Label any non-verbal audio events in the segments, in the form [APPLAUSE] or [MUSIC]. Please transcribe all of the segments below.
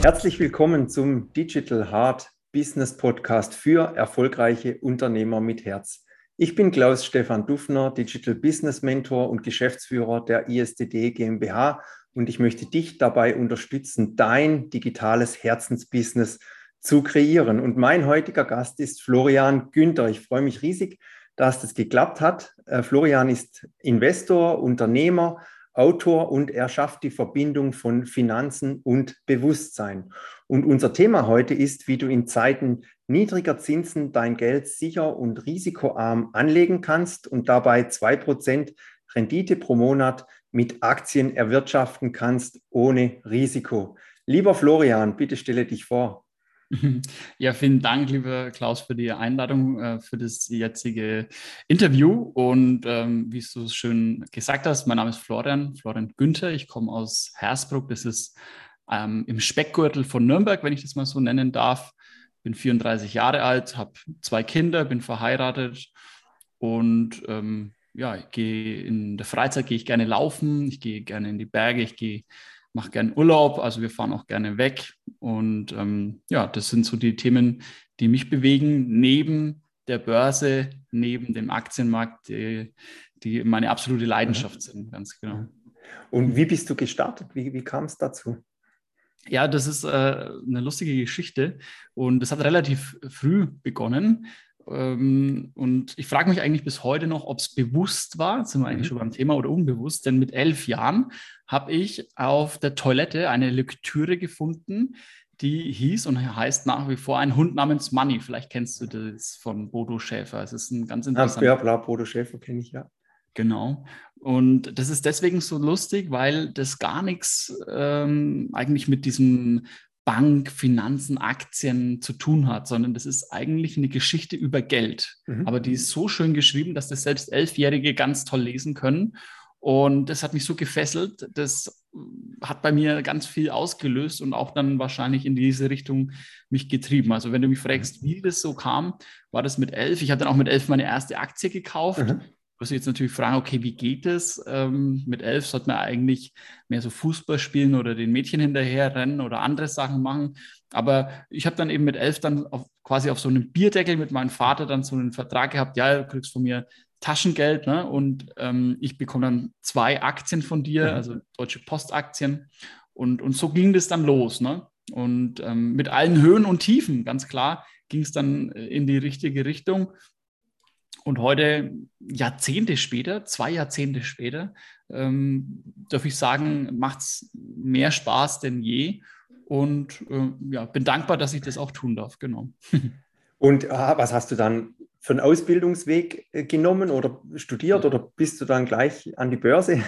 Herzlich willkommen zum Digital Hard Business Podcast für erfolgreiche Unternehmer mit Herz. Ich bin Klaus Stefan Dufner, Digital Business Mentor und Geschäftsführer der ISDD GmbH und ich möchte dich dabei unterstützen, dein digitales Herzensbusiness zu kreieren. Und mein heutiger Gast ist Florian Günther. Ich freue mich riesig, dass das geklappt hat. Äh, Florian ist Investor, Unternehmer, Autor und er schafft die Verbindung von Finanzen und Bewusstsein. Und unser Thema heute ist, wie du in Zeiten niedriger Zinsen dein Geld sicher und risikoarm anlegen kannst und dabei zwei Prozent Rendite pro Monat mit Aktien erwirtschaften kannst ohne Risiko. Lieber Florian, bitte stelle dich vor. [LAUGHS] Ja, vielen Dank, lieber Klaus, für die Einladung äh, für das jetzige Interview. Und ähm, wie du es schön gesagt hast, mein Name ist Florian, Florian Günther. Ich komme aus Hersbruck. Das ist ähm, im Speckgürtel von Nürnberg, wenn ich das mal so nennen darf. Bin 34 Jahre alt, habe zwei Kinder, bin verheiratet und ähm, ja, ich gehe in der Freizeit gehe ich gerne laufen, ich gehe gerne in die Berge, ich gehe mache gerne Urlaub, also wir fahren auch gerne weg. Und ähm, ja, das sind so die Themen, die mich bewegen, neben der Börse, neben dem Aktienmarkt, die, die meine absolute Leidenschaft mhm. sind, ganz genau. Und wie bist du gestartet? Wie, wie kam es dazu? Ja, das ist äh, eine lustige Geschichte und das hat relativ früh begonnen. Ähm, und ich frage mich eigentlich bis heute noch, ob es bewusst war, jetzt sind wir eigentlich mhm. schon beim Thema, oder unbewusst, denn mit elf Jahren habe ich auf der Toilette eine Lektüre gefunden, die hieß und heißt nach wie vor ein Hund namens Money. Vielleicht kennst du das von Bodo Schäfer. Es ist ein ganz interessanter. Ja, bla, Bodo Schäfer kenne ich ja. Genau. Und das ist deswegen so lustig, weil das gar nichts ähm, eigentlich mit diesem Bank, Finanzen, Aktien zu tun hat, sondern das ist eigentlich eine Geschichte über Geld. Mhm. Aber die ist so schön geschrieben, dass das selbst Elfjährige ganz toll lesen können. Und das hat mich so gefesselt. Das hat bei mir ganz viel ausgelöst und auch dann wahrscheinlich in diese Richtung mich getrieben. Also wenn du mich fragst, wie das so kam, war das mit elf. Ich habe dann auch mit elf meine erste Aktie gekauft. Mhm muss ich jetzt natürlich fragen, okay, wie geht es? Ähm, mit elf sollte man eigentlich mehr so Fußball spielen oder den Mädchen hinterher rennen oder andere Sachen machen. Aber ich habe dann eben mit elf dann auf, quasi auf so einem Bierdeckel mit meinem Vater dann so einen Vertrag gehabt, ja, du kriegst von mir Taschengeld ne? und ähm, ich bekomme dann zwei Aktien von dir, also Deutsche Postaktien. Und, und so ging das dann los. Ne? Und ähm, mit allen Höhen und Tiefen, ganz klar, ging es dann in die richtige Richtung. Und heute, Jahrzehnte später, zwei Jahrzehnte später, ähm, darf ich sagen, macht es mehr Spaß denn je. Und äh, ja, bin dankbar, dass ich das auch tun darf. Genau. [LAUGHS] Und ah, was hast du dann für einen Ausbildungsweg äh, genommen oder studiert oder bist du dann gleich an die Börse?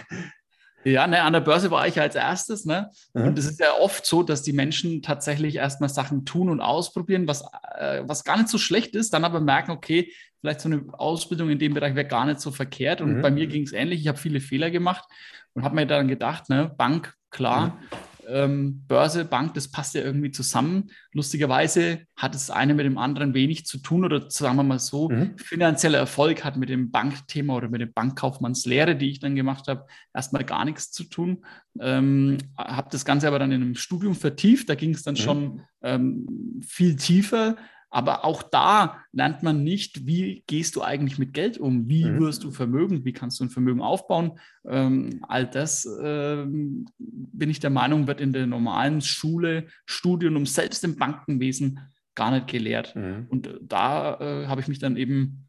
Ja, ne, an der Börse war ich als erstes. Ne? Mhm. Und es ist ja oft so, dass die Menschen tatsächlich erstmal Sachen tun und ausprobieren, was, äh, was gar nicht so schlecht ist, dann aber merken, okay, vielleicht so eine Ausbildung in dem Bereich wäre gar nicht so verkehrt. Und mhm. bei mir ging es ähnlich. Ich habe viele Fehler gemacht und habe mir dann gedacht, ne, Bank, klar, mhm ähm, Börse, Bank, das passt ja irgendwie zusammen. Lustigerweise hat es eine mit dem anderen wenig zu tun oder sagen wir mal so, mhm. finanzieller Erfolg hat mit dem Bankthema oder mit der Bankkaufmannslehre, die ich dann gemacht habe, erstmal gar nichts zu tun. Ähm, habe das Ganze aber dann in einem Studium vertieft, da ging es dann mhm. schon ähm, viel tiefer. Aber auch da lernt man nicht, wie gehst du eigentlich mit Geld um? Wie mhm. wirst du Vermögen? Wie kannst du ein Vermögen aufbauen? Ähm, all das, ähm, bin ich der Meinung, wird in der normalen Schule, Studium, selbst im Bankenwesen gar nicht gelehrt. Mhm. Und da äh, habe ich mich dann eben,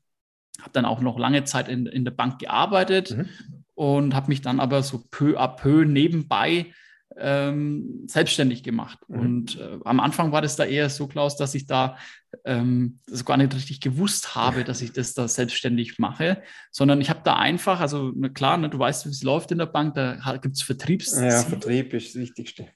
habe dann auch noch lange Zeit in, in der Bank gearbeitet mhm. und habe mich dann aber so peu à peu nebenbei ähm, selbstständig gemacht. Mhm. Und äh, am Anfang war das da eher so, Klaus, dass ich da ähm, das gar nicht richtig gewusst habe, [LAUGHS] dass ich das da selbstständig mache, sondern ich habe da einfach, also na klar, ne, du weißt, wie es läuft in der Bank, da gibt es Vertriebs. Ja, Vertrieb ist das Wichtigste.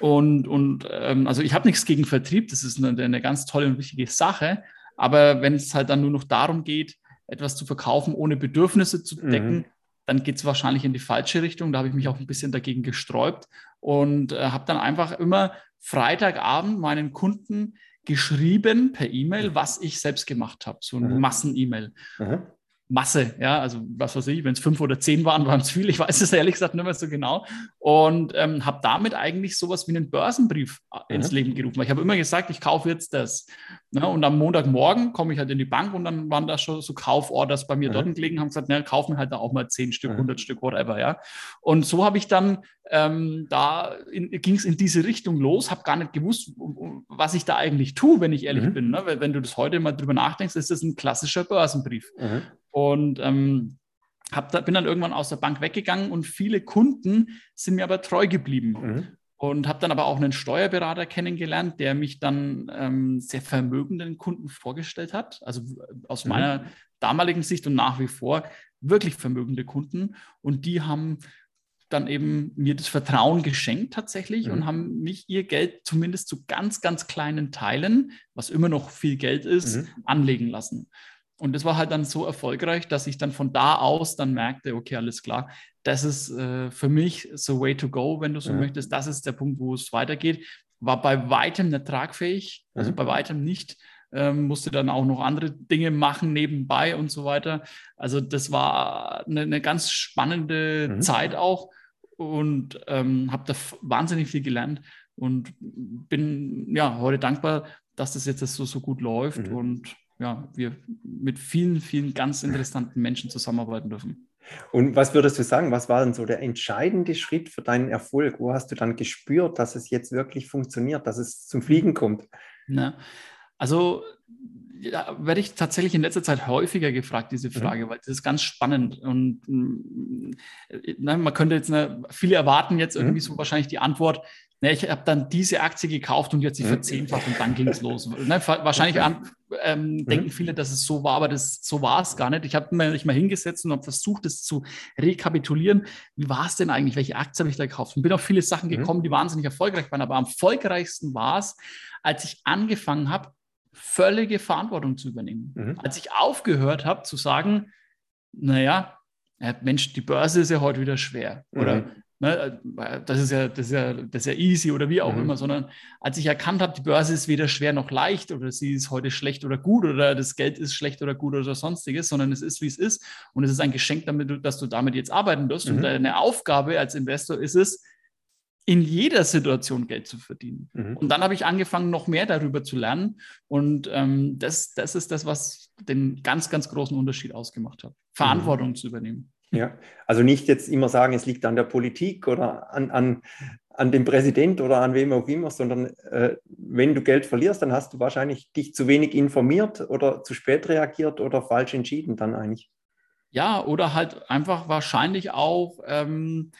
Und, und ähm, also ich habe nichts gegen Vertrieb, das ist eine, eine ganz tolle und wichtige Sache. Aber wenn es halt dann nur noch darum geht, etwas zu verkaufen, ohne Bedürfnisse zu decken, mhm dann geht es wahrscheinlich in die falsche Richtung. Da habe ich mich auch ein bisschen dagegen gesträubt und äh, habe dann einfach immer Freitagabend meinen Kunden geschrieben per E-Mail, was ich selbst gemacht habe, so ein mhm. Massen-E-Mail. Mhm. Masse, ja, also was weiß ich, wenn es fünf oder zehn waren, [LAUGHS] waren es viel, ich weiß es ehrlich gesagt nicht mehr so genau und ähm, habe damit eigentlich sowas wie einen Börsenbrief äh, ins mhm. Leben gerufen. Ich habe immer gesagt, ich kaufe jetzt das ne? und am Montagmorgen komme ich halt in die Bank und dann waren da schon so Kauforders bei mir mhm. dort gelegen, haben gesagt, na, kauf mir halt da auch mal zehn Stück, mhm. 100 Stück, whatever, ja. Und so habe ich dann, ähm, da ging es in diese Richtung los, habe gar nicht gewusst, was ich da eigentlich tue, wenn ich ehrlich mhm. bin. Ne? Wenn du das heute mal drüber nachdenkst, ist das ein klassischer Börsenbrief. Und ähm, da, bin dann irgendwann aus der Bank weggegangen und viele Kunden sind mir aber treu geblieben. Mhm. Und habe dann aber auch einen Steuerberater kennengelernt, der mich dann ähm, sehr vermögenden Kunden vorgestellt hat. Also aus mhm. meiner damaligen Sicht und nach wie vor wirklich vermögende Kunden. Und die haben dann eben mir das Vertrauen geschenkt tatsächlich mhm. und haben mich ihr Geld zumindest zu ganz, ganz kleinen Teilen, was immer noch viel Geld ist, mhm. anlegen lassen. Und das war halt dann so erfolgreich, dass ich dann von da aus dann merkte, okay, alles klar, das ist äh, für mich so way to go, wenn du so ja. möchtest. Das ist der Punkt, wo es weitergeht. War bei weitem nicht tragfähig, also mhm. bei weitem nicht. Ähm, musste dann auch noch andere Dinge machen nebenbei und so weiter. Also das war eine, eine ganz spannende mhm. Zeit auch und ähm, habe da wahnsinnig viel gelernt und bin ja heute dankbar, dass das jetzt so, so gut läuft mhm. und ja, wir mit vielen, vielen ganz interessanten Menschen zusammenarbeiten dürfen. Und was würdest du sagen, was war denn so der entscheidende Schritt für deinen Erfolg? Wo hast du dann gespürt, dass es jetzt wirklich funktioniert, dass es zum Fliegen kommt? Na, also ja, werde ich tatsächlich in letzter Zeit häufiger gefragt, diese mhm. Frage, mhm. weil das ist ganz spannend. Und äh, na, man könnte jetzt, na, viele erwarten jetzt irgendwie mhm. so wahrscheinlich die Antwort, na, ich habe dann diese Aktie gekauft und jetzt sie mhm. verzehnfacht und dann ging es los. Ne, wahrscheinlich an, ähm, mhm. denken viele, dass es so war, aber das, so war es gar nicht. Ich habe mich mal hingesetzt und habe versucht, das zu rekapitulieren. Wie war es denn eigentlich? Welche Aktie habe ich da gekauft? Und bin auf viele Sachen mhm. gekommen, die wahnsinnig erfolgreich waren. Aber am erfolgreichsten war es, als ich angefangen habe, völlige Verantwortung zu übernehmen. Mhm. Als ich aufgehört habe zu sagen, naja, Mensch, die Börse ist ja heute wieder schwer. Oder mhm. Ne, das, ist ja, das, ist ja, das ist ja easy oder wie auch mhm. immer, sondern als ich erkannt habe, die Börse ist weder schwer noch leicht oder sie ist heute schlecht oder gut oder das Geld ist schlecht oder gut oder sonstiges, sondern es ist, wie es ist und es ist ein Geschenk, damit du, dass du damit jetzt arbeiten wirst mhm. und deine Aufgabe als Investor ist es, in jeder Situation Geld zu verdienen. Mhm. Und dann habe ich angefangen, noch mehr darüber zu lernen. Und ähm, das, das ist das, was den ganz, ganz großen Unterschied ausgemacht hat. Verantwortung mhm. zu übernehmen. Ja, also nicht jetzt immer sagen, es liegt an der Politik oder an, an, an dem Präsident oder an wem auch immer, sondern äh, wenn du Geld verlierst, dann hast du wahrscheinlich dich zu wenig informiert oder zu spät reagiert oder falsch entschieden dann eigentlich. Ja, oder halt einfach wahrscheinlich auch ähm,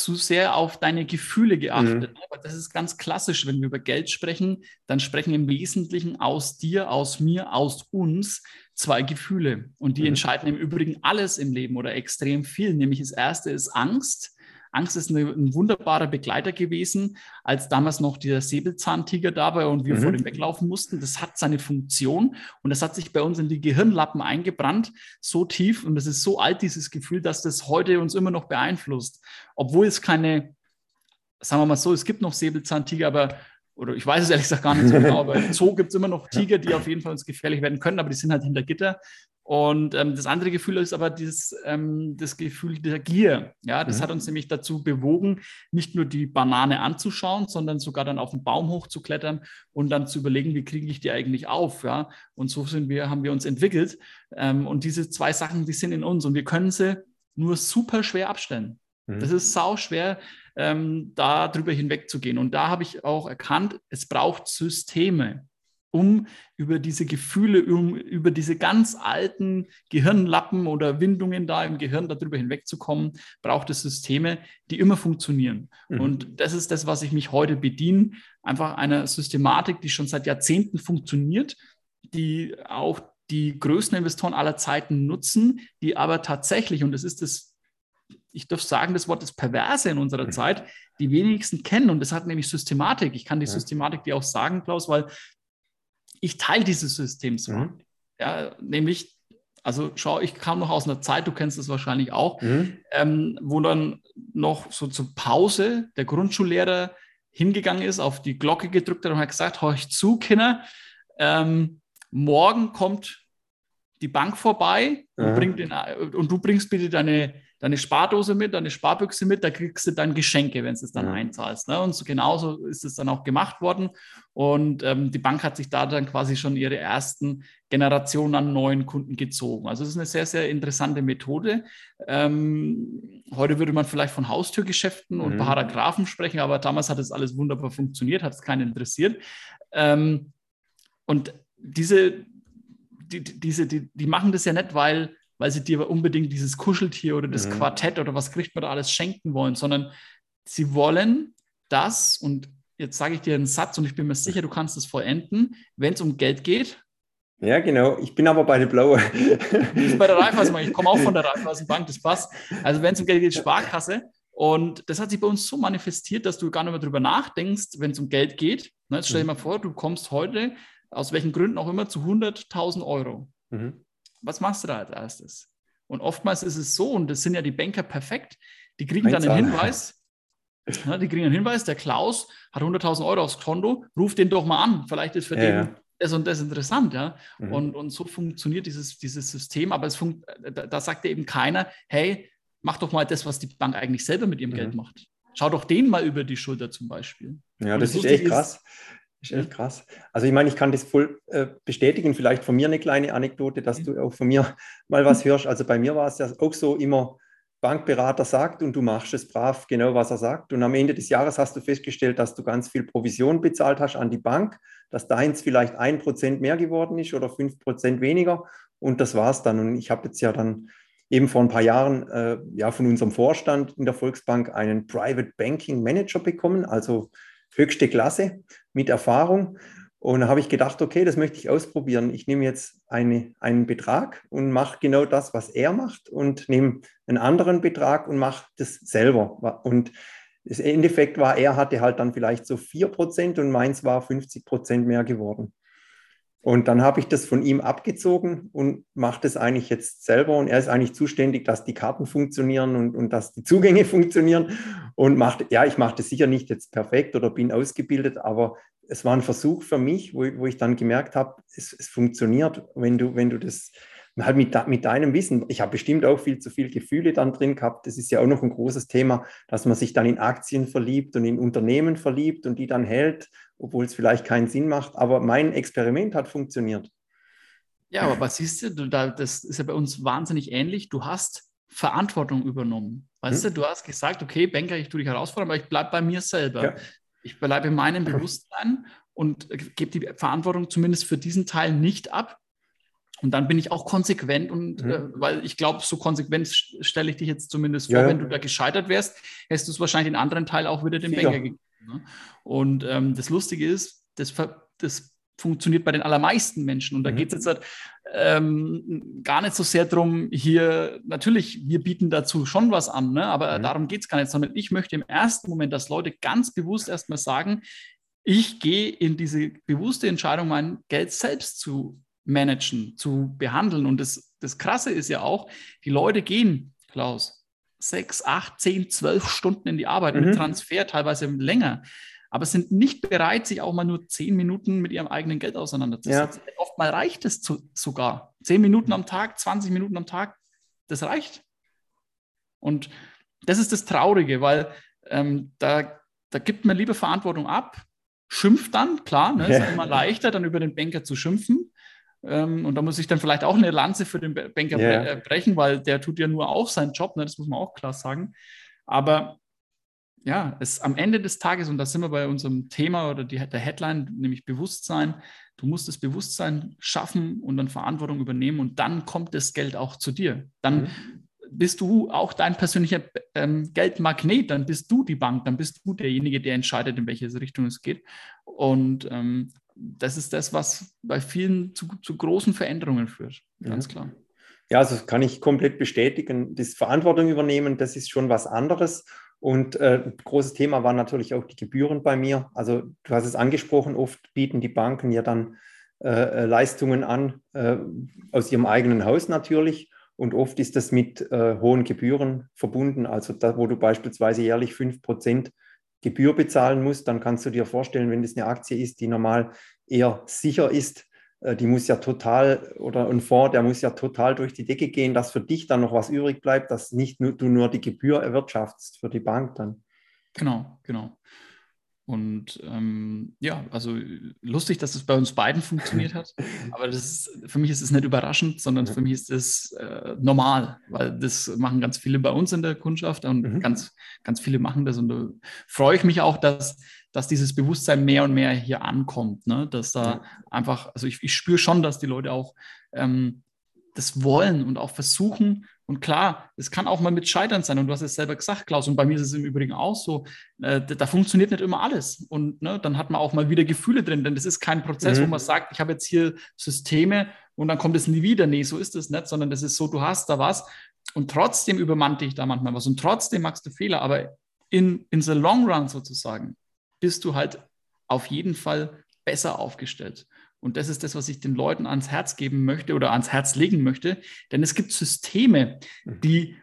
zu sehr auf deine Gefühle geachtet. Mhm. Aber das ist ganz klassisch, wenn wir über Geld sprechen, dann sprechen im Wesentlichen aus dir, aus mir, aus uns zwei Gefühle. Und die mhm. entscheiden im Übrigen alles im Leben oder extrem viel. Nämlich das erste ist Angst Angst ist eine, ein wunderbarer Begleiter gewesen, als damals noch dieser Säbelzahntiger da war und wir mhm. vor dem weglaufen mussten. Das hat seine Funktion und das hat sich bei uns in die Gehirnlappen eingebrannt, so tief und das ist so alt, dieses Gefühl, dass das heute uns immer noch beeinflusst. Obwohl es keine, sagen wir mal so, es gibt noch Säbelzahntiger, aber oder ich weiß es ehrlich gesagt gar nicht so [LAUGHS] genau, aber im Zoo gibt es immer noch Tiger, die auf jeden Fall uns gefährlich werden können, aber die sind halt hinter Gitter. Und ähm, das andere Gefühl ist aber dieses, ähm, das Gefühl der Gier. Ja, das mhm. hat uns nämlich dazu bewogen, nicht nur die Banane anzuschauen, sondern sogar dann auf den Baum hochzuklettern und dann zu überlegen, wie kriege ich die eigentlich auf. Ja, und so sind wir, haben wir uns entwickelt. Ähm, und diese zwei Sachen, die sind in uns und wir können sie nur super schwer abstellen. Mhm. Das ist sau schwer, ähm, da drüber hinwegzugehen. Und da habe ich auch erkannt, es braucht Systeme um über diese Gefühle, um über diese ganz alten Gehirnlappen oder Windungen da im Gehirn darüber hinwegzukommen, braucht es Systeme, die immer funktionieren. Mhm. Und das ist das, was ich mich heute bediene. Einfach einer Systematik, die schon seit Jahrzehnten funktioniert, die auch die größten Investoren aller Zeiten nutzen, die aber tatsächlich, und das ist das, ich darf sagen, das Wort ist perverse in unserer mhm. Zeit, die wenigsten kennen. Und das hat nämlich Systematik. Ich kann die ja. Systematik dir auch sagen, Klaus, weil ich teile dieses System so. Mhm. Ja, nämlich, also schau, ich kam noch aus einer Zeit, du kennst das wahrscheinlich auch, mhm. ähm, wo dann noch so zur Pause der Grundschullehrer hingegangen ist, auf die Glocke gedrückt hat und hat gesagt, horch zu, Kinder, ähm, morgen kommt die Bank vorbei und, bringt den, und du bringst bitte deine, deine Spardose mit, deine Sparbüchse mit, da kriegst du dann Geschenke, wenn du es dann mhm. einzahlst. Ne? Und so genauso ist es dann auch gemacht worden. Und ähm, die Bank hat sich da dann quasi schon ihre ersten Generationen an neuen Kunden gezogen. Also es ist eine sehr, sehr interessante Methode. Ähm, heute würde man vielleicht von Haustürgeschäften und mhm. Paragraphen sprechen, aber damals hat es alles wunderbar funktioniert, hat es keinen interessiert. Ähm, und diese, die, diese, die, die machen das ja nicht, weil weil sie dir unbedingt dieses Kuscheltier oder das mhm. Quartett oder was kriegt man da alles schenken wollen, sondern sie wollen das und jetzt sage ich dir einen Satz und ich bin mir sicher, du kannst es vollenden, wenn es um Geld geht. Ja, genau. Ich bin aber bei der Blaue. Du bist bei der Raiffeisenbank. Ich komme auch von der Raiffeisenbank, das passt. Also wenn es um Geld geht, Sparkasse. Und das hat sich bei uns so manifestiert, dass du gar nicht mehr darüber nachdenkst, wenn es um Geld geht. Jetzt stell dir mhm. mal vor, du kommst heute, aus welchen Gründen auch immer, zu 100.000 Euro. Mhm was machst du da als erstes? Und oftmals ist es so, und das sind ja die Banker perfekt, die kriegen dann einen Hinweis, ja, die kriegen einen Hinweis, der Klaus hat 100.000 Euro aufs Konto, ruf den doch mal an, vielleicht ist für ja, den ja. das und das interessant, ja. Mhm. Und, und so funktioniert dieses, dieses System, aber es funkt, da, da sagt eben keiner, hey, mach doch mal das, was die Bank eigentlich selber mit ihrem mhm. Geld macht. Schau doch den mal über die Schulter zum Beispiel. Ja, das, das ist echt krass. Ist echt krass. Also ich meine, ich kann das voll äh, bestätigen. Vielleicht von mir eine kleine Anekdote, dass du auch von mir mal was hörst. Also bei mir war es ja auch so immer, Bankberater sagt und du machst es brav genau, was er sagt. Und am Ende des Jahres hast du festgestellt, dass du ganz viel Provision bezahlt hast an die Bank, dass deins vielleicht ein Prozent mehr geworden ist oder fünf Prozent weniger. Und das war es dann. Und ich habe jetzt ja dann eben vor ein paar Jahren äh, ja von unserem Vorstand in der Volksbank einen Private Banking Manager bekommen, also höchste Klasse mit Erfahrung. Und da habe ich gedacht, okay, das möchte ich ausprobieren. Ich nehme jetzt eine, einen Betrag und mache genau das, was er macht und nehme einen anderen Betrag und mache das selber. Und das Endeffekt war, er hatte halt dann vielleicht so 4% und meins war 50% mehr geworden. Und dann habe ich das von ihm abgezogen und mache das eigentlich jetzt selber. Und er ist eigentlich zuständig, dass die Karten funktionieren und, und dass die Zugänge [LAUGHS] funktionieren. Und macht, ja, ich mache das sicher nicht jetzt perfekt oder bin ausgebildet, aber es war ein Versuch für mich, wo, wo ich dann gemerkt habe, es, es funktioniert, wenn du, wenn du das halt mit, mit deinem Wissen, ich habe bestimmt auch viel zu viel Gefühle dann drin gehabt. Das ist ja auch noch ein großes Thema, dass man sich dann in Aktien verliebt und in Unternehmen verliebt und die dann hält, obwohl es vielleicht keinen Sinn macht. Aber mein Experiment hat funktioniert. Ja, aber was siehst du, das ist ja bei uns wahnsinnig ähnlich. Du hast Verantwortung übernommen. Weißt hm. du, du hast gesagt, okay, Banker, ich tue dich herausfordern, aber ich bleibe bei mir selber. Ja. Ich bleibe in meinem [LAUGHS] Bewusstsein und gebe die Verantwortung zumindest für diesen Teil nicht ab. Und dann bin ich auch konsequent und mhm. äh, weil ich glaube, so konsequent stelle ich dich jetzt zumindest vor, ja. wenn du da gescheitert wärst, hättest du es wahrscheinlich den anderen Teil auch wieder dem Banker gegeben. Ne? Und ähm, das Lustige ist, das, das funktioniert bei den allermeisten Menschen. Und da mhm. geht es jetzt halt, ähm, gar nicht so sehr darum, hier, natürlich, wir bieten dazu schon was an, ne? aber mhm. darum geht es gar nicht, sondern ich möchte im ersten Moment, dass Leute ganz bewusst erstmal sagen, ich gehe in diese bewusste Entscheidung, mein Geld selbst zu managen, zu behandeln. Und das, das Krasse ist ja auch, die Leute gehen, Klaus, sechs, acht, zehn, zwölf Stunden in die Arbeit mhm. mit Transfer, teilweise länger, aber sind nicht bereit, sich auch mal nur zehn Minuten mit ihrem eigenen Geld auseinanderzusetzen. Ja. Oftmal reicht es zu, sogar. Zehn Minuten am Tag, 20 Minuten am Tag, das reicht. Und das ist das Traurige, weil ähm, da, da gibt man lieber Verantwortung ab, schimpft dann, klar, ne, ja. ist immer leichter, dann über den Banker zu schimpfen. Ähm, und da muss ich dann vielleicht auch eine Lanze für den Banker yeah. Äh, brechen, weil der tut ja nur auch seinen Job, ne? das muss man auch klar sagen. Aber ja, es am Ende des Tages, und da sind wir bei unserem Thema oder die, der Headline, nämlich Bewusstsein, du musst das Bewusstsein schaffen und dann Verantwortung übernehmen und dann kommt das Geld auch zu dir. Dann mhm. bist du auch dein persönlicher ähm, Geldmagnet, dann bist du die Bank, dann bist du derjenige, der entscheidet, in welche Richtung es geht. Und ähm, das ist das, was bei vielen zu, zu großen Veränderungen führt, ganz ja. klar. Ja, also das kann ich komplett bestätigen. Das Verantwortung übernehmen, das ist schon was anderes. Und äh, großes Thema waren natürlich auch die Gebühren bei mir. Also du hast es angesprochen, oft bieten die Banken ja dann äh, äh Leistungen an, äh, aus ihrem eigenen Haus natürlich. Und oft ist das mit äh, hohen Gebühren verbunden. Also da, wo du beispielsweise jährlich 5% Gebühr bezahlen musst, dann kannst du dir vorstellen, wenn das eine Aktie ist, die normal eher sicher ist, die muss ja total, oder ein Fonds, der muss ja total durch die Decke gehen, dass für dich dann noch was übrig bleibt, dass nicht nur, du nur die Gebühr erwirtschaftst für die Bank dann. Genau, genau. Und ähm, ja, also lustig, dass es bei uns beiden funktioniert hat. [LAUGHS] Aber das ist, für mich ist es nicht überraschend, sondern für mich ist es äh, normal, weil das machen ganz viele bei uns in der Kundschaft und mhm. ganz, ganz viele machen das. Und da freue ich mich auch, dass, dass dieses Bewusstsein mehr und mehr hier ankommt. Ne? Dass da mhm. einfach, also ich, ich spüre schon, dass die Leute auch ähm, das wollen und auch versuchen, und klar, es kann auch mal mit Scheitern sein. Und du hast es selber gesagt, Klaus, und bei mir ist es im Übrigen auch so, äh, da, da, funktioniert nicht immer alles. Und ne, dann hat man auch mal wieder Gefühle drin, denn das ist kein Prozess, mhm. wo man sagt, ich habe jetzt hier Systeme und dann kommt es nie wieder. Nee, so ist es nicht, sondern das ist so, du hast da was und trotzdem übermannt dich da manchmal was und trotzdem machst du Fehler. Aber in, in the long run sozusagen bist du halt auf jeden Fall besser aufgestellt. Und das ist das, was ich den Leuten ans Herz geben möchte oder ans Herz legen möchte. Denn es gibt Systeme, mhm. die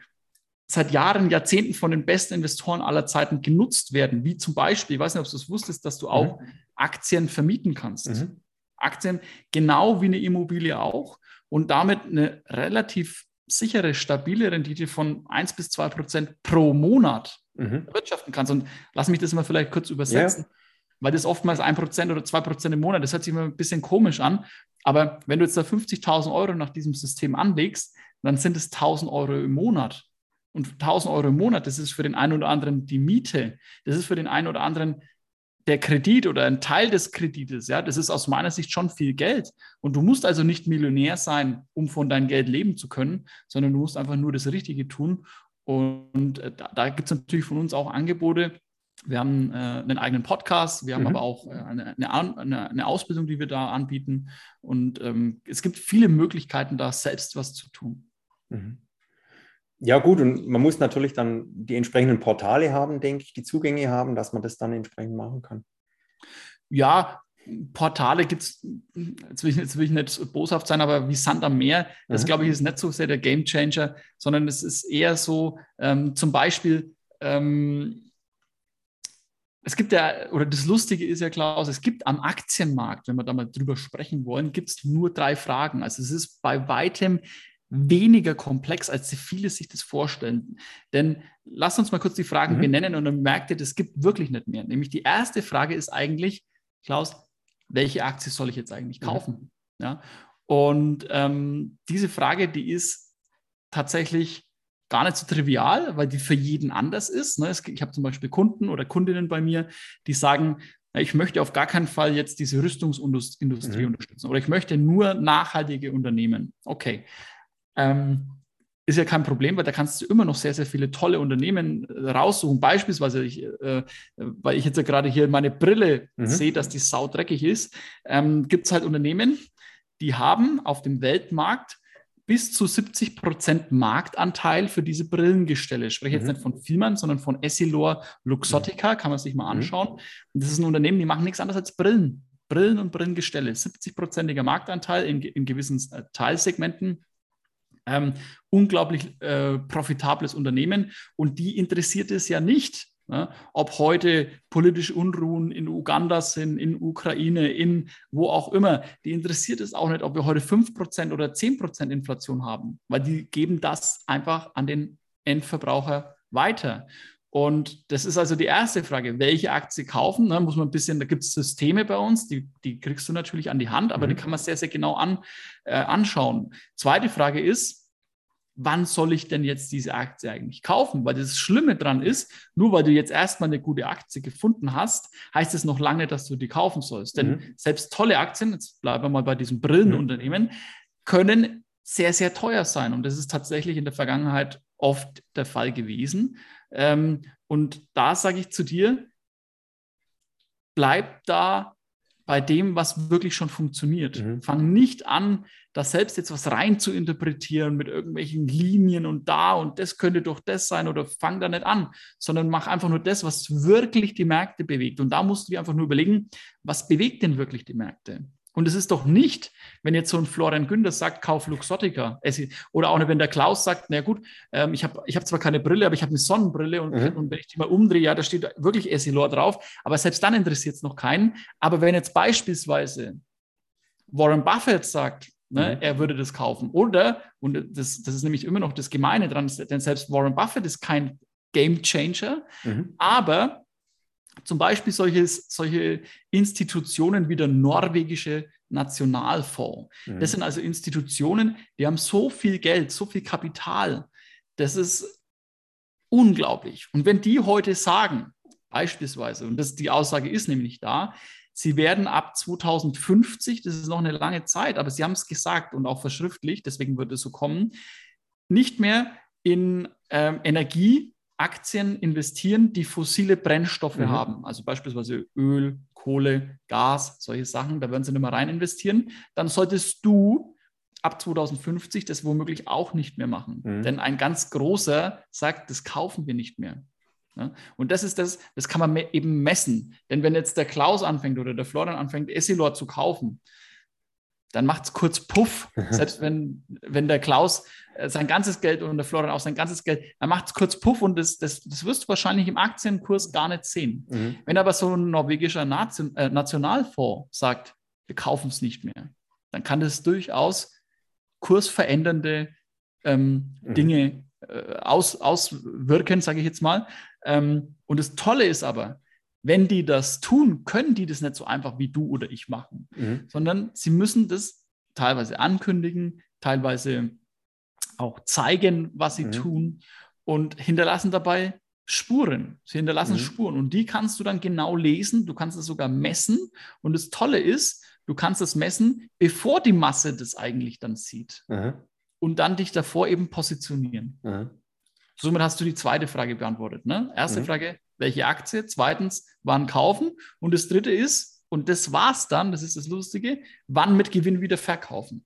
seit Jahren, Jahrzehnten von den besten Investoren aller Zeiten genutzt werden, wie zum Beispiel, ich weiß nicht, ob du es wusstest, dass du auch mhm. Aktien vermieten kannst. Mhm. Aktien genau wie eine Immobilie auch und damit eine relativ sichere, stabile Rendite von 1 bis 2 Prozent pro Monat mhm. wirtschaften kannst. Und lass mich das mal vielleicht kurz übersetzen. Ja weil das oftmals ein Prozent oder zwei Prozent im Monat, das hört sich immer ein bisschen komisch an. Aber wenn du jetzt da 50.000 Euro nach diesem System anlegst, dann sind es 1.000 Euro im Monat. Und 1.000 Euro im Monat, das ist für den einen oder anderen die Miete. Das ist für den einen oder anderen der Kredit oder ein Teil des Kredites. Ja, das ist aus meiner Sicht schon viel Geld. Und du musst also nicht Millionär sein, um von deinem Geld leben zu können, sondern du musst einfach nur das Richtige tun. Und äh, da, da gibt es natürlich von uns auch Angebote, wir haben äh, einen eigenen Podcast, wir haben mhm. aber auch äh, eine, eine, eine, Ausbildung, die wir da anbieten. Und ähm, es gibt viele Möglichkeiten, da selbst was zu tun. Mhm. Ja, gut, und man muss natürlich dann die entsprechenden Portale haben, denke ich, die Zugänge haben, dass man das dann entsprechend machen kann. Ja, Portale gibt es, jetzt, jetzt, will ich nicht boshaft sein, aber wie Sand am Meer, das mhm. glaube ich ist nicht so sehr der Game Changer, sondern es ist eher so, ähm, zum Beispiel, ähm, es gibt ja, oder das Lustige ist ja, Klaus, es gibt am Aktienmarkt, wenn wir da mal drüber sprechen wollen, gibt es nur drei Fragen. Also es ist bei weitem weniger komplex, als viele sich das vorstellen. Denn lass uns mal kurz die Fragen mhm. benennen und dann merkt ihr, das gibt wirklich nicht mehr. Nämlich die erste Frage ist eigentlich, Klaus, welche Aktie soll ich jetzt eigentlich mhm. kaufen? Mhm. Ja? Und ähm, diese Frage, die ist tatsächlich gar nicht so trivial, weil die für jeden anders ist. Ne? Ich habe zum Beispiel Kunden oder Kundinnen bei mir, die sagen, ich möchte auf gar keinen Fall jetzt diese Rüstungsindustrie mhm. unterstützen oder ich möchte nur nachhaltige Unternehmen. Okay. Ähm, ist ja kein Problem, weil da kannst du immer noch sehr, sehr viele tolle Unternehmen äh, raussuchen. Beispielsweise, ich, äh, weil ich jetzt ja gerade hier meine Brille mhm. sehe, dass die Sau dreckig ist, ähm, gibt es halt Unternehmen, die haben auf dem Weltmarkt bis zu 70 Prozent Marktanteil für diese Brillengestelle. Ich spreche jetzt mhm. nicht von Vielmann, sondern von Essilor Luxottica, kann man sich mal mhm. anschauen. Und das ist ein Unternehmen, die machen nichts anderes als Brillen. Brillen und Brillengestelle. 70-prozentiger Marktanteil in, in gewissen äh, Teilsegmenten. Ähm, unglaublich äh, profitables Unternehmen. Und die interessiert es ja nicht, Ne? Ob heute politische Unruhen in Uganda sind, in Ukraine, in wo auch immer, die interessiert es auch nicht, ob wir heute 5% oder 10% Inflation haben, weil die geben das einfach an den Endverbraucher weiter. Und das ist also die erste Frage, welche Aktie kaufen? Ne, muss man ein bisschen, da gibt es Systeme bei uns, die, die kriegst du natürlich an die Hand, aber mhm. die kann man sehr, sehr genau an, äh, anschauen. Zweite Frage ist, wann soll ich denn jetzt diese Aktie eigentlich kaufen? Weil das Schlimme dran ist, nur weil du jetzt erstmal eine gute Aktie gefunden hast, heißt es noch lange, dass du die kaufen sollst. Denn mhm. selbst tolle Aktien, jetzt bleiben wir mal bei diesem Brillenunternehmen, können sehr, sehr teuer sein. Und das ist tatsächlich in der Vergangenheit oft der Fall gewesen. Ähm, und da sage ich zu dir, bleib da bei dem, was wirklich schon funktioniert. Mhm. Fang nicht an, da selbst jetzt was rein zu interpretieren mit irgendwelchen Linien und da und das könnte doch das sein oder fang da nicht an, sondern mach einfach nur das, was wirklich die Märkte bewegt. Und da musst du dir einfach nur überlegen, was bewegt denn wirklich die Märkte? Und es ist doch nicht, wenn jetzt so ein Florian Günder sagt, kauf Luxottica. Oder auch wenn der Klaus sagt, na gut, ähm, ich habe ich hab zwar keine Brille, aber ich habe eine Sonnenbrille und, mhm. und, wenn ich die mal umdrehe, ja, da steht wirklich Essilor drauf. Aber selbst dann interessiert es noch keinen. Aber wenn jetzt beispielsweise Warren Buffett sagt, ne, mhm. er würde das kaufen. Oder, und das, das ist nämlich immer noch das Gemeine dran, denn selbst Warren Buffett ist kein Game Changer, mhm. aber zum Beispiel solches, solche Institutionen wie der norwegische Nationalfonds. Mhm. Das sind also Institutionen, die haben so viel Geld, so viel Kapital. Das ist unglaublich. Und wenn die heute sagen, beispielsweise, und das, die Aussage ist nämlich da, sie werden ab 2050, das ist noch eine lange Zeit, aber sie haben es gesagt und auch verschriftlicht, deswegen wird es so kommen, nicht mehr in ähm, Energie Aktien investieren, die fossile Brennstoffe mhm. haben, also beispielsweise Öl, Kohle, Gas, solche Sachen, da werden sie nicht mehr rein investieren, dann solltest du ab 2050 das womöglich auch nicht mehr machen. Mhm. Denn ein ganz großer sagt, das kaufen wir nicht mehr. Ja? Und das ist das, das kann man eben messen. Denn wenn jetzt der Klaus anfängt oder der Florian anfängt, Essilor zu kaufen, dann macht es kurz Puff. [LAUGHS] Selbst wenn, wenn der Klaus äh, sein ganzes Geld und der Florian auch sein ganzes Geld, dann macht es kurz Puff und das, das, das wirst du wahrscheinlich im Aktienkurs gar nicht sehen. Mhm. Wenn aber so ein norwegischer Nation, äh, Nationalfonds sagt, wir kaufen es nicht mehr, dann kann das durchaus kursverändernde ähm, mhm. Dinge äh, aus, auswirken, sage ich jetzt mal. Ähm, und das Tolle ist aber, wenn die das tun, können die das nicht so einfach wie du oder ich machen, mhm. sondern sie müssen das teilweise ankündigen, teilweise auch zeigen, was sie mhm. tun und hinterlassen dabei Spuren. Sie hinterlassen mhm. Spuren und die kannst du dann genau lesen. Du kannst es sogar messen. Und das Tolle ist, du kannst es messen, bevor die Masse das eigentlich dann sieht. Und dann dich davor eben positionieren. Somit hast du die zweite Frage beantwortet. Ne? Erste mhm. Frage, welche Aktie? Zweitens, wann kaufen? Und das dritte ist, und das war's dann, das ist das Lustige, wann mit Gewinn wieder verkaufen.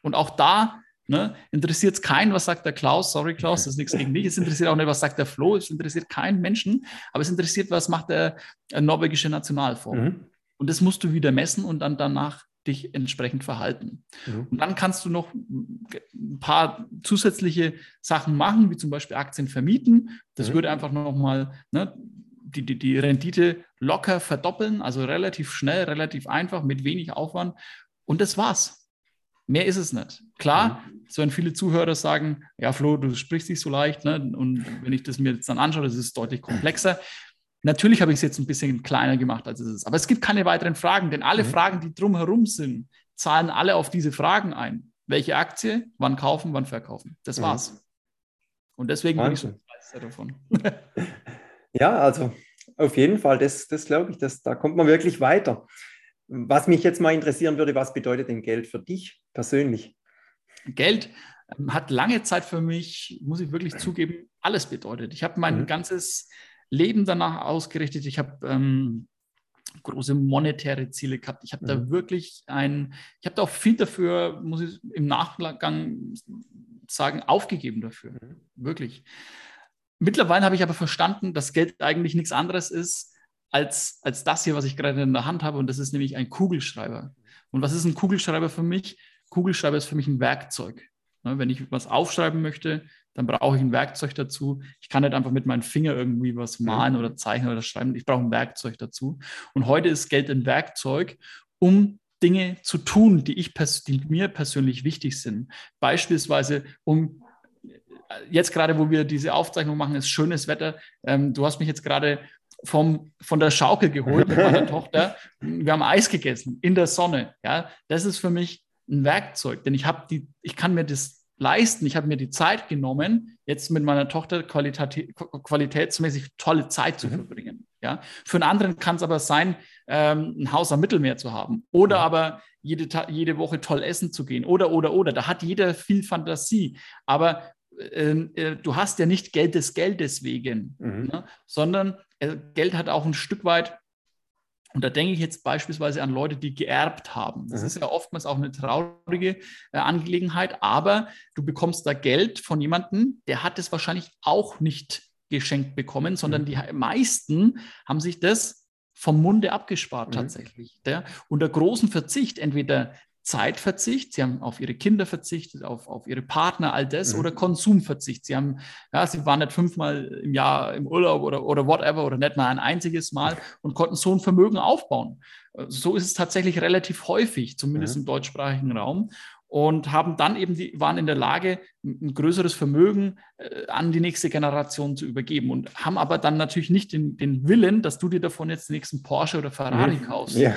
Und auch da ne, interessiert es keinen, was sagt der Klaus. Sorry, Klaus, das ist nichts gegen dich. Es interessiert auch nicht, was sagt der Flo. Es interessiert keinen Menschen. Aber es interessiert, was macht der, der norwegische Nationalfonds. Mhm. Und das musst du wieder messen und dann danach dich entsprechend verhalten. Mhm. Und dann kannst du noch ein paar zusätzliche Sachen machen, wie zum Beispiel Aktien vermieten. Das mhm. würde einfach nochmal ne, die, die, die Rendite locker verdoppeln, also relativ schnell, relativ einfach, mit wenig Aufwand. Und das war's. Mehr ist es nicht. Klar, mhm. so wenn viele Zuhörer sagen, ja, Flo, du sprichst dich so leicht, ne? und wenn ich das mir jetzt dann anschaue, das ist deutlich komplexer. Natürlich habe ich es jetzt ein bisschen kleiner gemacht, als es ist. Aber es gibt keine weiteren Fragen, denn alle mhm. Fragen, die drumherum sind, zahlen alle auf diese Fragen ein. Welche Aktie, wann kaufen, wann verkaufen. Das mhm. war's. Und deswegen Wahnsinn. bin ich so begeistert davon. [LAUGHS] ja, also auf jeden Fall, das, das glaube ich, das, da kommt man wirklich weiter. Was mich jetzt mal interessieren würde, was bedeutet denn Geld für dich persönlich? Geld ähm, hat lange Zeit für mich, muss ich wirklich zugeben, alles bedeutet. Ich habe mein mhm. ganzes Leben danach ausgerichtet. Ich habe ähm, große monetäre Ziele gehabt. Ich habe mhm. da wirklich ein, ich habe da auch viel dafür, muss ich im Nachgang sagen, aufgegeben dafür. Mhm. Wirklich. Mittlerweile habe ich aber verstanden, dass Geld eigentlich nichts anderes ist als, als das hier, was ich gerade in der Hand habe. Und das ist nämlich ein Kugelschreiber. Und was ist ein Kugelschreiber für mich? Kugelschreiber ist für mich ein Werkzeug. Ne, wenn ich was aufschreiben möchte, dann brauche ich ein Werkzeug dazu. Ich kann nicht einfach mit meinen Fingern irgendwie was malen oder zeichnen oder schreiben. Ich brauche ein Werkzeug dazu. Und heute ist Geld ein Werkzeug, um Dinge zu tun, die, ich, die mir persönlich wichtig sind. Beispielsweise, um jetzt gerade, wo wir diese Aufzeichnung machen, ist schönes Wetter. Ähm, du hast mich jetzt gerade vom, von der Schaukel geholt mit meiner [LAUGHS] Tochter. Wir haben Eis gegessen in der Sonne. Ja, das ist für mich ein Werkzeug, denn ich habe die, ich kann mir das leisten. Ich habe mir die Zeit genommen, jetzt mit meiner Tochter qualitätsmäßig tolle Zeit zu mhm. verbringen. Ja? Für einen anderen kann es aber sein, ähm, ein Haus am Mittelmeer zu haben oder mhm. aber jede, jede Woche toll essen zu gehen oder, oder, oder. Da hat jeder viel Fantasie. Aber ähm, äh, du hast ja nicht Geld des Geldes wegen, mhm. ne? sondern äh, Geld hat auch ein Stück weit und da denke ich jetzt beispielsweise an Leute, die geerbt haben. Das mhm. ist ja oftmals auch eine traurige äh, Angelegenheit, aber du bekommst da Geld von jemandem, der hat es wahrscheinlich auch nicht geschenkt bekommen, sondern mhm. die meisten haben sich das vom Munde abgespart mhm. tatsächlich. Der, unter großem Verzicht, entweder Zeitverzicht, sie haben auf ihre Kinder verzichtet, auf, auf ihre Partner, all das, mhm. oder Konsumverzicht. Sie haben, ja, sie waren nicht fünfmal im Jahr im Urlaub oder, oder whatever oder nicht mal ein einziges Mal und konnten so ein Vermögen aufbauen. So ist es tatsächlich relativ häufig, zumindest mhm. im deutschsprachigen Raum und haben dann eben die, waren in der Lage, ein größeres Vermögen äh, an die nächste Generation zu übergeben und haben aber dann natürlich nicht den, den Willen, dass du dir davon jetzt den nächsten Porsche oder Ferrari mhm. kaufst, ja.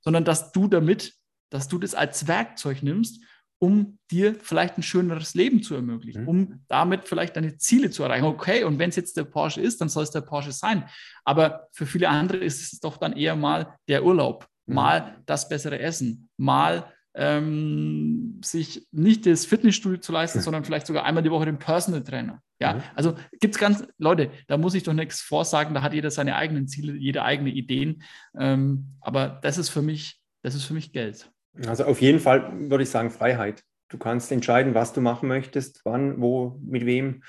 sondern dass du damit, dass du das als Werkzeug nimmst, um dir vielleicht ein schöneres Leben zu ermöglichen, mhm. um damit vielleicht deine Ziele zu erreichen. Okay, und wenn es jetzt der Porsche ist, dann soll es der Porsche sein. Aber für viele andere ist es doch dann eher mal der Urlaub, mhm. mal das bessere Essen, mal ähm, sich nicht das Fitnessstudio zu leisten, mhm. sondern vielleicht sogar einmal die Woche den Personal Trainer. Ja, mhm. also gibt es ganz, Leute, da muss ich doch nichts vorsagen, da hat jeder seine eigenen Ziele, jede eigene Ideen. Ähm, aber das ist für mich, das ist für mich Geld. Also auf jeden Fall würde ich sagen Freiheit. Du kannst entscheiden, was du machen möchtest, wann, wo, mit wem.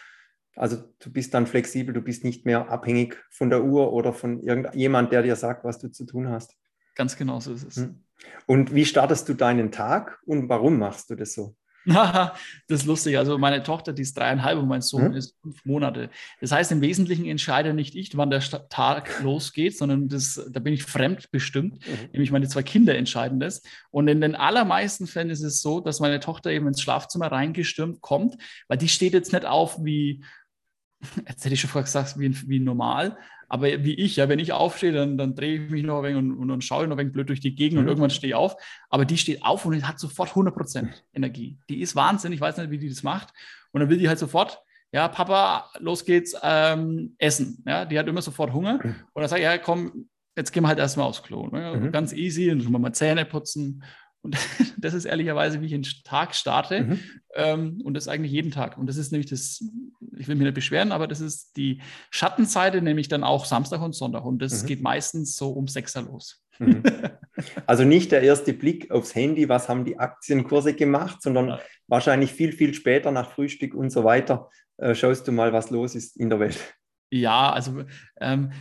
Also du bist dann flexibel, du bist nicht mehr abhängig von der Uhr oder von irgendjemand, der dir sagt, was du zu tun hast. Ganz genau so ist es. Hm. Und wie startest du deinen Tag und warum machst du das so? [LAUGHS] das ist lustig. Also meine Tochter, die ist dreieinhalb und mein Sohn hm? ist fünf Monate. Das heißt, im Wesentlichen entscheide nicht ich, wann der Tag losgeht, sondern das, da bin ich fremdbestimmt. Mhm. Nämlich meine zwei Kinder entscheiden das. Und in den allermeisten Fällen ist es so, dass meine Tochter eben ins Schlafzimmer reingestürmt kommt, weil die steht jetzt nicht auf wie, jetzt hätte ich schon vorher gesagt, wie, wie normal, aber wie ich, ja, wenn ich aufstehe, dann, dann drehe ich mich noch ein wenig und, und, und schaue noch ein wenig blöd durch die Gegend mhm. und irgendwann stehe ich auf. Aber die steht auf und hat sofort 100% Energie. Die ist Wahnsinn, ich weiß nicht, wie die das macht. Und dann will die halt sofort, ja, Papa, los geht's, ähm, essen. Ja, die hat immer sofort Hunger. Mhm. Und dann sage ich, ja, komm, jetzt gehen wir halt erstmal aufs Klo. Ne? Mhm. Ganz easy, dann tun wir mal Zähne putzen und [LAUGHS] das ist ehrlicherweise, wie ich den Tag starte. Mhm. Ähm, und das eigentlich jeden Tag. Und das ist nämlich das, ich will mich nicht beschweren, aber das ist die Schattenseite, nämlich dann auch Samstag und Sonntag. Und das mhm. geht meistens so um sechs Uhr los. Mhm. Also nicht der erste Blick aufs Handy, was haben die Aktienkurse gemacht, sondern ja. wahrscheinlich viel, viel später nach Frühstück und so weiter äh, schaust du mal, was los ist in der Welt. Ja, also ähm,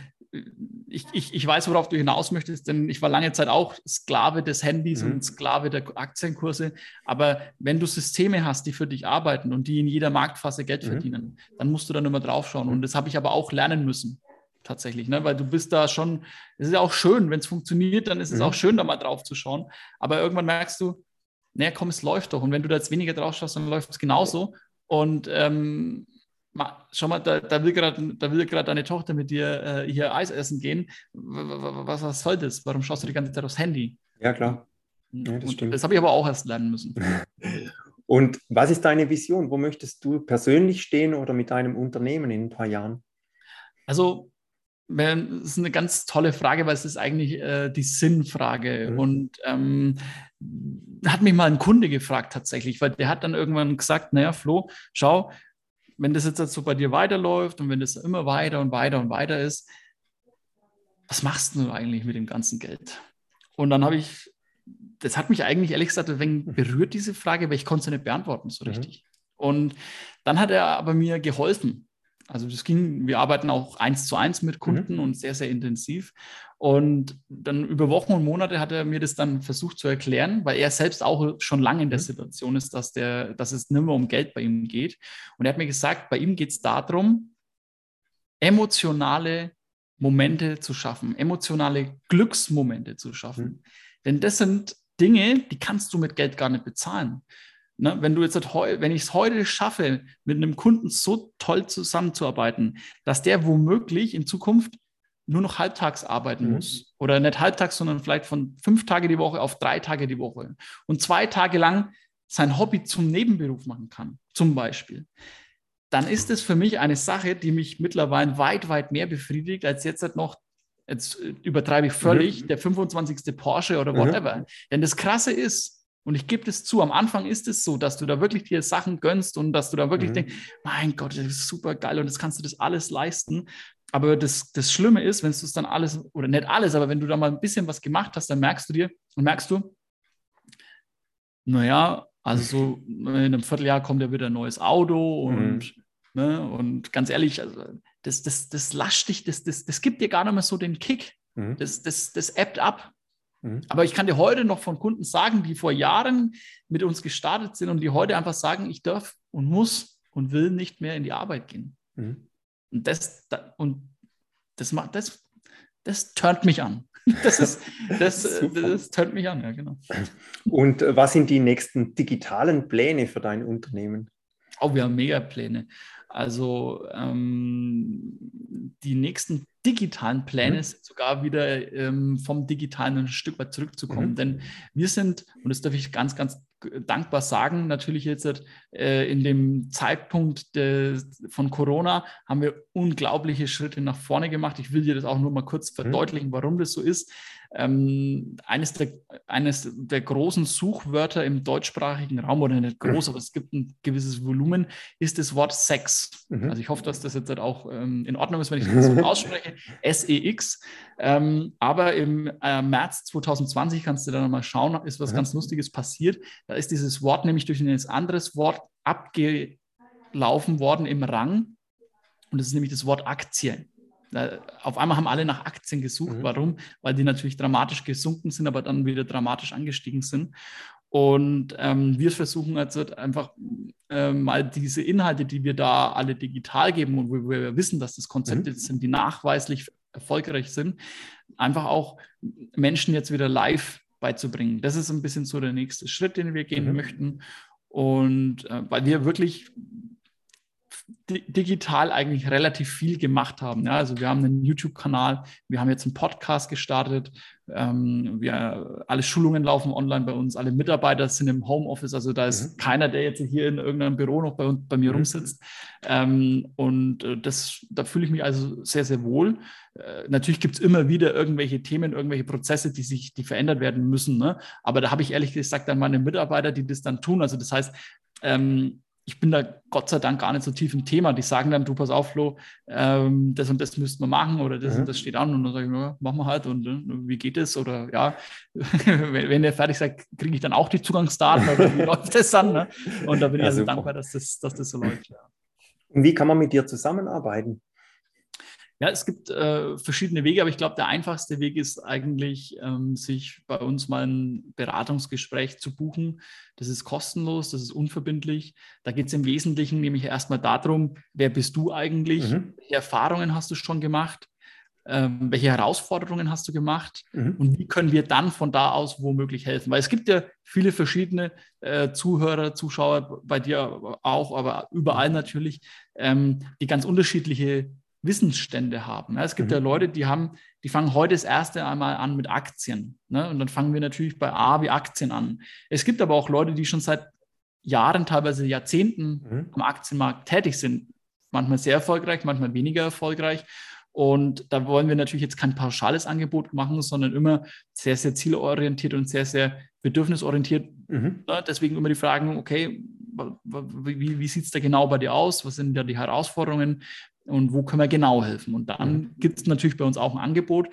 ich, ich, ich weiß, worauf du hinaus möchtest, denn ich war lange Zeit auch Sklave des Handys mhm. und Sklave der Aktienkurse. Aber wenn du Systeme hast, die für dich arbeiten und die in jeder Marktphase Geld mhm. verdienen, dann musst du da immer drauf schauen. Und das habe ich aber auch lernen müssen, tatsächlich, ne? weil du bist da schon, es ist ja auch schön, wenn es funktioniert, dann ist es mhm. auch schön, da mal drauf zu schauen. Aber irgendwann merkst du, naja, komm, es läuft doch. Und wenn du da jetzt weniger drauf schaust, dann läuft es genauso. Und ähm, schau mal, da, da will gerade deine Tochter mit dir äh, hier Eis essen gehen. Was, was soll das? Warum schaust du die ganze Zeit aufs Handy? Ja, klar. Ja, das, das habe ich aber auch erst lernen müssen. [LAUGHS] Und was ist deine Vision? Wo möchtest du persönlich stehen oder mit deinem Unternehmen in ein paar Jahren? Also, das ist eine ganz tolle Frage, weil es ist eigentlich äh, die Sinnfrage. Mhm. Und ähm, hat mich mal ein Kunde gefragt tatsächlich, weil der hat dann irgendwann gesagt, naja, Flo, schau, wenn das jetzt so bei dir weiterläuft und wenn das immer weiter und weiter und weiter ist, was machst du eigentlich mit dem ganzen Geld? Und dann habe ich, das hat mich eigentlich ehrlich gesagt ein wenig berührt, diese Frage, weil ich konnte sie nicht beantworten so mhm. richtig. Mhm. Und dann hat er aber mir geholfen. Also das ging, wir arbeiten auch eins zu eins mit Kunden mhm. und sehr, sehr intensiv. Und dann über Wochen und Monate hat er mir das dann versucht zu erklären, weil er selbst auch schon lange in der mhm. Situation ist, dass, der, dass es nicht mehr um Geld bei ihm geht. Und er hat mir gesagt, bei ihm geht es darum, emotionale Momente zu schaffen, emotionale Glücksmomente zu schaffen. Mhm. Denn das sind Dinge, die kannst du mit Geld gar nicht bezahlen. Ne, wenn du jetzt, wenn ich es heute schaffe, mit einem Kunden so toll zusammenzuarbeiten, dass der womöglich in Zukunft nur noch halbtags arbeiten mhm. muss. Oder nicht halbtags, sondern vielleicht von fünf Tage die Woche auf drei Tage die Woche. Und zwei Tage lang sein Hobby zum Nebenberuf machen kann, zum Beispiel. Dann ist es für mich eine Sache, die mich mittlerweile weit, weit mehr befriedigt, als jetzt halt noch, jetzt übertreibe ich völlig, mhm. der 25. Porsche oder mhm. whatever. Mhm. Denn das Krasse ist, und ich gebe es zu, am Anfang ist es so, dass du da wirklich dir Sachen gönnst und dass du da wirklich mhm. denkst, mein Gott, das ist super geil und das kannst du das alles leisten. Aber das, das Schlimme ist, wenn du es dann alles, oder nicht alles, aber wenn du da mal ein bisschen was gemacht hast, dann merkst du dir, und merkst du, naja, also so in einem Vierteljahr kommt ja wieder ein neues Auto und, mhm. ne, und ganz ehrlich, also das, das, das lascht dich, das, das, das gibt dir gar nicht mehr so den Kick. Mhm. Das, das, das ebbt ab. Mhm. Aber ich kann dir heute noch von Kunden sagen, die vor Jahren mit uns gestartet sind und die heute einfach sagen, ich darf und muss und will nicht mehr in die Arbeit gehen. Mhm. Und das, und das macht, das, das turnt mich an. [LAUGHS] Das ist, das, [LAUGHS] das turnt mich an, ja, genau. Und äh, was sind die nächsten digitalen Pläne für dein Unternehmen? Oh, wir haben mega Pläne. Also ähm, die nächsten digitalen Pläne mhm. sind sogar wieder ähm, vom Digitalen ein Stück weit zurückzukommen. Mhm. Denn wir sind, und das darf ich ganz, ganz dankbar sagen, natürlich jetzt äh, in dem Zeitpunkt de, von Corona haben wir unglaubliche Schritte nach vorne gemacht. Ich will dir das auch nur mal kurz mhm. verdeutlichen, warum das so ist. Ähm, eines, der, eines der großen Suchwörter im deutschsprachigen Raum, oder nicht groß, aber es gibt ein gewisses Volumen, ist das Wort Sex. Mhm. Also ich hoffe, dass das jetzt halt auch ähm, in Ordnung ist, wenn ich das so [LAUGHS] ausspreche. S-E-X. Ähm, aber im äh, März 2020 kannst du da nochmal schauen, ist was mhm. ganz Lustiges passiert. Da ist dieses Wort nämlich durch ein anderes Wort abgelaufen worden im Rang. Und das ist nämlich das Wort Aktie auf einmal haben alle nach Aktien gesucht. Mhm. Warum? Weil die natürlich dramatisch gesunken sind, aber dann wieder dramatisch angestiegen sind. Und ähm, wir versuchen jetzt halt einfach äh, mal diese Inhalte, die wir da alle digital geben und wo wir wissen, dass das Konzepte mhm. sind, die nachweislich erfolgreich sind, einfach auch Menschen jetzt wieder live beizubringen. Das ist ein bisschen so der nächste Schritt, den wir gehen mhm. möchten. Und äh, weil wir wirklich digital eigentlich relativ viel gemacht haben. Ja, also wir haben einen YouTube-Kanal, wir haben jetzt einen Podcast gestartet, ähm, wir, alle Schulungen laufen online bei uns, alle Mitarbeiter sind im Homeoffice, also da ist mhm. keiner, der jetzt hier in irgendeinem Büro noch bei, bei mir mhm. rumsitzt. Ähm, und äh, das, da fühle ich mich also sehr, sehr wohl. Äh, natürlich gibt es immer wieder irgendwelche Themen, irgendwelche Prozesse, die sich, die verändert werden müssen. Ne? Aber da habe ich ehrlich gesagt dann meine Mitarbeiter, die das dann tun. Also das heißt, ähm, ich bin da Gott sei Dank gar nicht so tief im Thema. Die sagen dann, du pass auf, Flo, ähm, das und das müssten wir machen oder das mhm. und das steht an. Und dann sage ich, ja, machen wir halt und äh, wie geht es? Oder ja, [LAUGHS] wenn, wenn ihr fertig seid, kriege ich dann auch die Zugangsdaten oder wie [LAUGHS] läuft das dann? Ne? Und da bin ich ja, also super. dankbar, dass das, dass das so läuft. Ja. Und wie kann man mit dir zusammenarbeiten? Ja, es gibt äh, verschiedene Wege, aber ich glaube, der einfachste Weg ist eigentlich, ähm, sich bei uns mal ein Beratungsgespräch zu buchen. Das ist kostenlos, das ist unverbindlich. Da geht es im Wesentlichen nämlich erstmal darum, wer bist du eigentlich? Mhm. Welche Erfahrungen hast du schon gemacht? Ähm, welche Herausforderungen hast du gemacht? Mhm. Und wie können wir dann von da aus womöglich helfen? Weil es gibt ja viele verschiedene äh, Zuhörer, Zuschauer, bei dir auch, aber überall natürlich, ähm, die ganz unterschiedliche Wissensstände haben. Es gibt mhm. ja Leute, die haben, die fangen heute das erste einmal an mit Aktien. Ne? Und dann fangen wir natürlich bei A wie Aktien an. Es gibt aber auch Leute, die schon seit Jahren, teilweise Jahrzehnten mhm. am Aktienmarkt tätig sind. Manchmal sehr erfolgreich, manchmal weniger erfolgreich. Und da wollen wir natürlich jetzt kein pauschales Angebot machen, sondern immer sehr, sehr zielorientiert und sehr, sehr bedürfnisorientiert. Mhm. Deswegen immer die Fragen, okay, wie, wie sieht es da genau bei dir aus? Was sind da die Herausforderungen? Und wo können wir genau helfen. Und dann gibt es natürlich bei uns auch ein Angebot.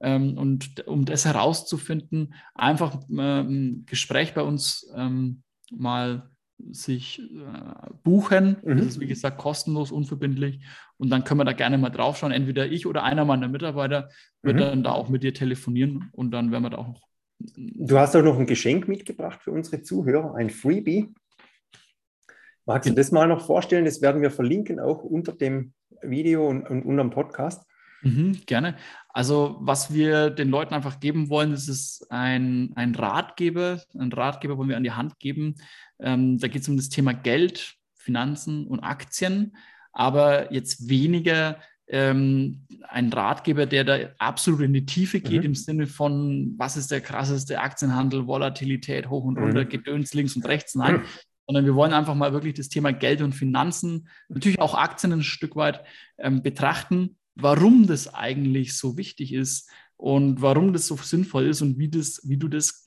Ähm, und um das herauszufinden, einfach äh, ein Gespräch bei uns ähm, mal sich äh, buchen. Mhm. Das ist, wie gesagt, kostenlos, unverbindlich. Und dann können wir da gerne mal draufschauen. Entweder ich oder einer meiner Mitarbeiter wird mhm. dann da auch mit dir telefonieren und dann werden wir da auch. Du hast auch noch ein Geschenk mitgebracht für unsere Zuhörer, ein Freebie. Magst du das mal noch vorstellen? Das werden wir verlinken auch unter dem Video und, und unterm Podcast. Mhm, gerne. Also, was wir den Leuten einfach geben wollen, das ist ein, ein Ratgeber. Ein Ratgeber wollen wir an die Hand geben. Ähm, da geht es um das Thema Geld, Finanzen und Aktien, aber jetzt weniger ähm, ein Ratgeber, der da absolut in die Tiefe geht, mhm. im Sinne von, was ist der krasseste Aktienhandel, Volatilität hoch und runter, mhm. Gedöns links und rechts. Nein, [CLEARS THROAT] sondern wir wollen einfach mal wirklich das Thema Geld und Finanzen, natürlich auch Aktien ein Stück weit ähm, betrachten, warum das eigentlich so wichtig ist und warum das so sinnvoll ist und wie, das, wie du das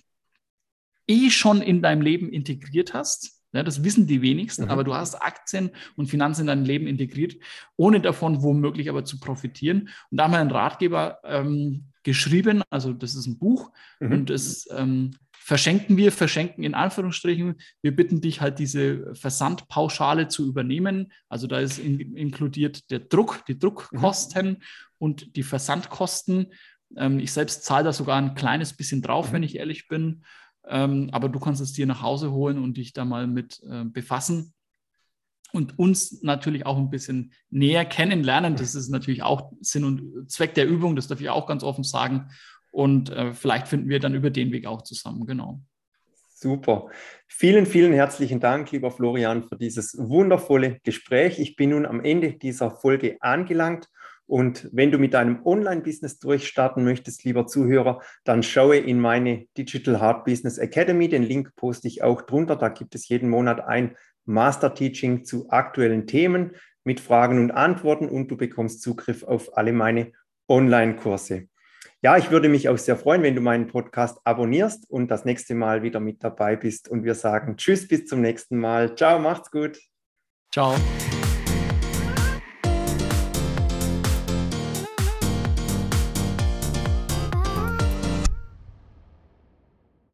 eh schon in deinem Leben integriert hast. Ja, das wissen die wenigsten, mhm. aber du hast Aktien und Finanzen in dein Leben integriert, ohne davon womöglich aber zu profitieren. Und da haben wir einen Ratgeber ähm, geschrieben, also das ist ein Buch mhm. und es ähm, verschenken wir, verschenken in Anführungsstrichen. Wir bitten dich halt diese Versandpauschale zu übernehmen. Also da ist in, inkludiert der Druck, die Druckkosten mhm. und die Versandkosten. Ähm, ich selbst zahle da sogar ein kleines bisschen drauf, mhm. wenn ich ehrlich bin. Ähm, aber du kannst es dir nach Hause holen und dich da mal mit äh, befassen und uns natürlich auch ein bisschen näher kennenlernen. Das ist natürlich auch Sinn und Zweck der Übung, das darf ich auch ganz offen sagen. Und äh, vielleicht finden wir dann über den Weg auch zusammen, genau. Super. Vielen, vielen herzlichen Dank, lieber Florian, für dieses wundervolle Gespräch. Ich bin nun am Ende dieser Folge angelangt. Und wenn du mit deinem Online-Business durchstarten möchtest, lieber Zuhörer, dann schaue in meine Digital Hard Business Academy. Den Link poste ich auch drunter. Da gibt es jeden Monat ein Master-Teaching zu aktuellen Themen mit Fragen und Antworten und du bekommst Zugriff auf alle meine Online-Kurse. Ja, ich würde mich auch sehr freuen, wenn du meinen Podcast abonnierst und das nächste Mal wieder mit dabei bist. Und wir sagen Tschüss, bis zum nächsten Mal. Ciao, macht's gut. Ciao.